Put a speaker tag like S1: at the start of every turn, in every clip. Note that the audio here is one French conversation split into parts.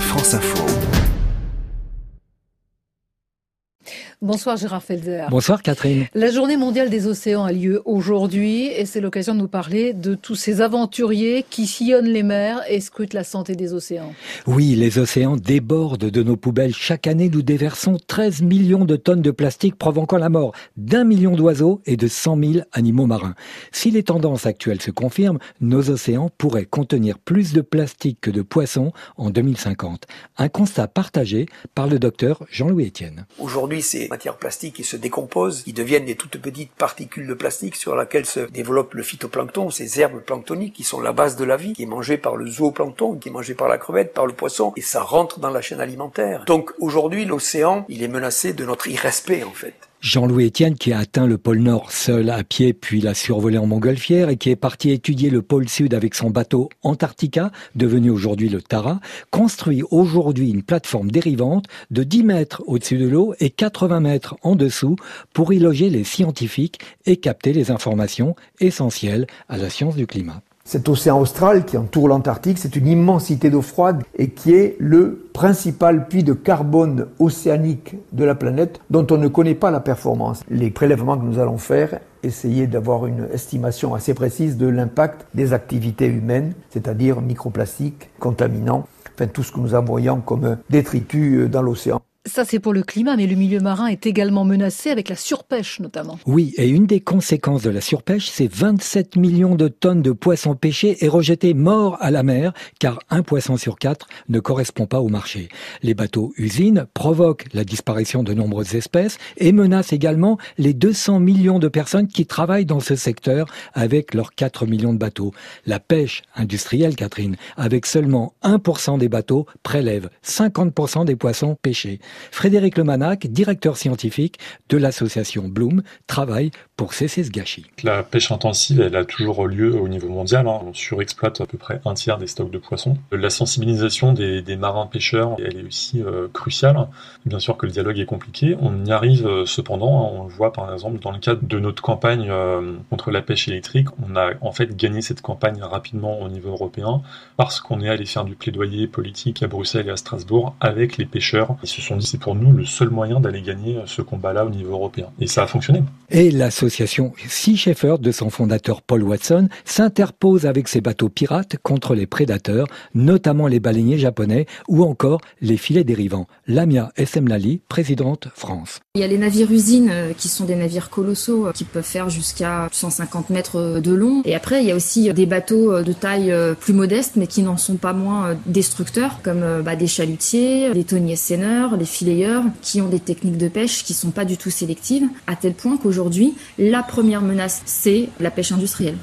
S1: France Info.
S2: Bonsoir Gérard Felzer.
S3: Bonsoir Catherine.
S2: La journée mondiale des océans a lieu aujourd'hui et c'est l'occasion de nous parler de tous ces aventuriers qui sillonnent les mers et scrutent la santé des océans.
S3: Oui, les océans débordent de nos poubelles. Chaque année, nous déversons 13 millions de tonnes de plastique provoquant la mort d'un million d'oiseaux et de 100 000 animaux marins. Si les tendances actuelles se confirment, nos océans pourraient contenir plus de plastique que de poissons en 2050. Un constat partagé par le docteur Jean-Louis Etienne.
S4: Aujourd'hui, c'est matières plastiques qui se décomposent, qui deviennent des toutes petites particules de plastique sur lesquelles se développe le phytoplancton, ces herbes planctoniques qui sont la base de la vie, qui est mangée par le zooplancton, qui est mangé par la crevette, par le poisson, et ça rentre dans la chaîne alimentaire. Donc aujourd'hui, l'océan, il est menacé de notre irrespect en fait.
S3: Jean-Louis Etienne, qui a atteint le pôle Nord seul à pied, puis l'a survolé en montgolfière et qui est parti étudier le pôle Sud avec son bateau Antarctica, devenu aujourd'hui le Tara, construit aujourd'hui une plateforme dérivante de 10 mètres au-dessus de l'eau et 80 mètres en dessous pour y loger les scientifiques et capter les informations essentielles à la science du climat.
S5: Cet océan austral qui entoure l'Antarctique, c'est une immensité d'eau froide et qui est le principal puits de carbone océanique de la planète dont on ne connaît pas la performance. Les prélèvements que nous allons faire essayer d'avoir une estimation assez précise de l'impact des activités humaines, c'est-à-dire microplastiques, contaminants, enfin tout ce que nous envoyons comme détritus dans l'océan.
S2: Ça, c'est pour le climat, mais le milieu marin est également menacé avec la surpêche notamment.
S3: Oui, et une des conséquences de la surpêche, c'est 27 millions de tonnes de poissons pêchés et rejetés morts à la mer, car un poisson sur quatre ne correspond pas au marché. Les bateaux usines provoquent la disparition de nombreuses espèces et menacent également les 200 millions de personnes qui travaillent dans ce secteur avec leurs 4 millions de bateaux. La pêche industrielle, Catherine, avec seulement 1% des bateaux, prélève 50% des poissons pêchés. Frédéric Lemanac, directeur scientifique de l'association Bloom, travaille pour cesser ce gâchis.
S6: La pêche intensive, elle a toujours lieu au niveau mondial. Hein. On surexploite à peu près un tiers des stocks de poissons. La sensibilisation des, marins pêcheurs, elle est aussi euh, cruciale. Bien sûr que le dialogue est compliqué. On y arrive euh, cependant. Hein. On le voit par exemple dans le cadre de notre campagne euh, contre la pêche électrique. On a en fait gagné cette campagne rapidement au niveau européen parce qu'on est allé faire du plaidoyer politique à Bruxelles et à Strasbourg avec les pêcheurs. Ils se sont dit c'est pour nous le seul moyen d'aller gagner ce combat-là au niveau européen. Et ça a fonctionné.
S3: Et l'association Sea Shepherd de son fondateur Paul Watson s'interpose avec ses bateaux pirates contre les prédateurs, notamment les baleiniers japonais ou encore les filets dérivants. Lamia Essemlali, présidente France.
S7: Il y a les navires usines euh, qui sont des navires colossaux euh, qui peuvent faire jusqu'à 150 mètres euh, de long. Et après, il y a aussi des bateaux de taille plus modeste mais qui n'en sont pas moins destructeurs comme bah, des chalutiers, les tonniers seineurs, les filayeurs qui ont des techniques de pêche qui sont pas du tout sélectives à tel point qu'aujourd'hui, la première menace, c'est la pêche industrielle.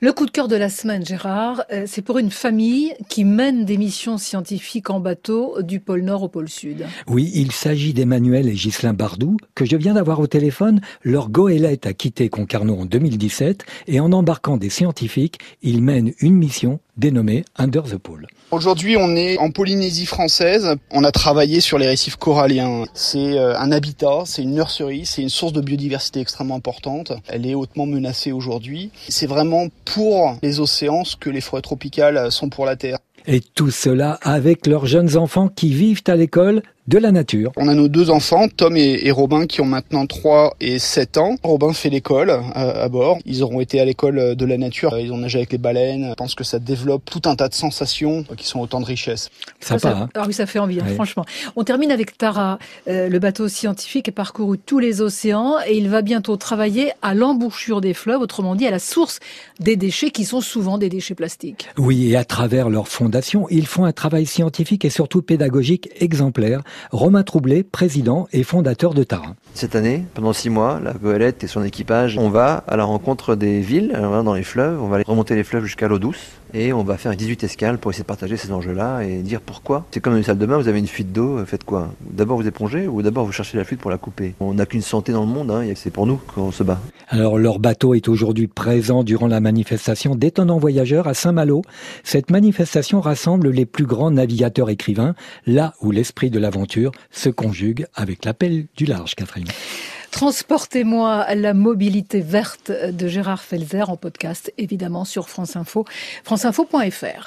S2: Le coup de cœur de la semaine, Gérard, c'est pour une famille qui mène des missions scientifiques en bateau du pôle Nord au pôle Sud.
S3: Oui, il s'agit d'Emmanuel et Ghislain Bardou, que je viens d'avoir au téléphone. Leur goélette a quitté Concarneau en 2017 et en embarquant des scientifiques, ils mènent une mission dénommée Under the Pole.
S8: Aujourd'hui, on est en Polynésie française. On a travaillé sur les récifs coralliens. C'est euh, un habitat, c'est une nurserie, c'est une source de biodiversité extrêmement importante. Elle est hautement menacée aujourd'hui. C'est vraiment pour les océans ce que les forêts tropicales sont pour la Terre.
S3: Et tout cela avec leurs jeunes enfants qui vivent à l'école de la nature.
S8: On a nos deux enfants, Tom et, Robin, qui ont maintenant 3 et 7 ans. Robin fait l'école euh, à, bord. Ils auront été à l'école de la nature. Ils ont nagé avec les baleines. Je pense que ça développe tout un tas de sensations qui sont autant de richesses.
S3: Sympa,
S2: ça,
S3: hein
S2: ah oui, ça fait envie, hein, franchement. On termine avec Tara. Euh, le bateau scientifique a parcouru tous les océans et il va bientôt travailler à l'embouchure des fleuves, autrement dit à la source des déchets qui sont souvent des déchets plastiques.
S3: Oui, et à travers leur fondation, ils font un travail scientifique et surtout pédagogique exemplaire Romain Troublé, président et fondateur de Tara.
S9: Cette année, pendant six mois, la goélette et son équipage, on va à la rencontre des villes, dans les fleuves, on va remonter les fleuves jusqu'à l'eau douce et on va faire 18 escales pour essayer de partager ces enjeux-là et dire pourquoi. C'est comme une salle de bain, vous avez une fuite d'eau, faites quoi? D'abord vous épongez ou d'abord vous cherchez la fuite pour la couper? On n'a qu'une santé dans le monde, hein, c'est pour nous qu'on se bat.
S3: Alors leur bateau est aujourd'hui présent durant la manifestation d'étonnants voyageurs à Saint-Malo. Cette manifestation rassemble les plus grands navigateurs écrivains, là où l'esprit de l'aventure se conjugue avec l'appel du large, Catherine.
S2: Transportez-moi la mobilité verte de Gérard Felzer en podcast, évidemment, sur France Info, franceinfo.fr.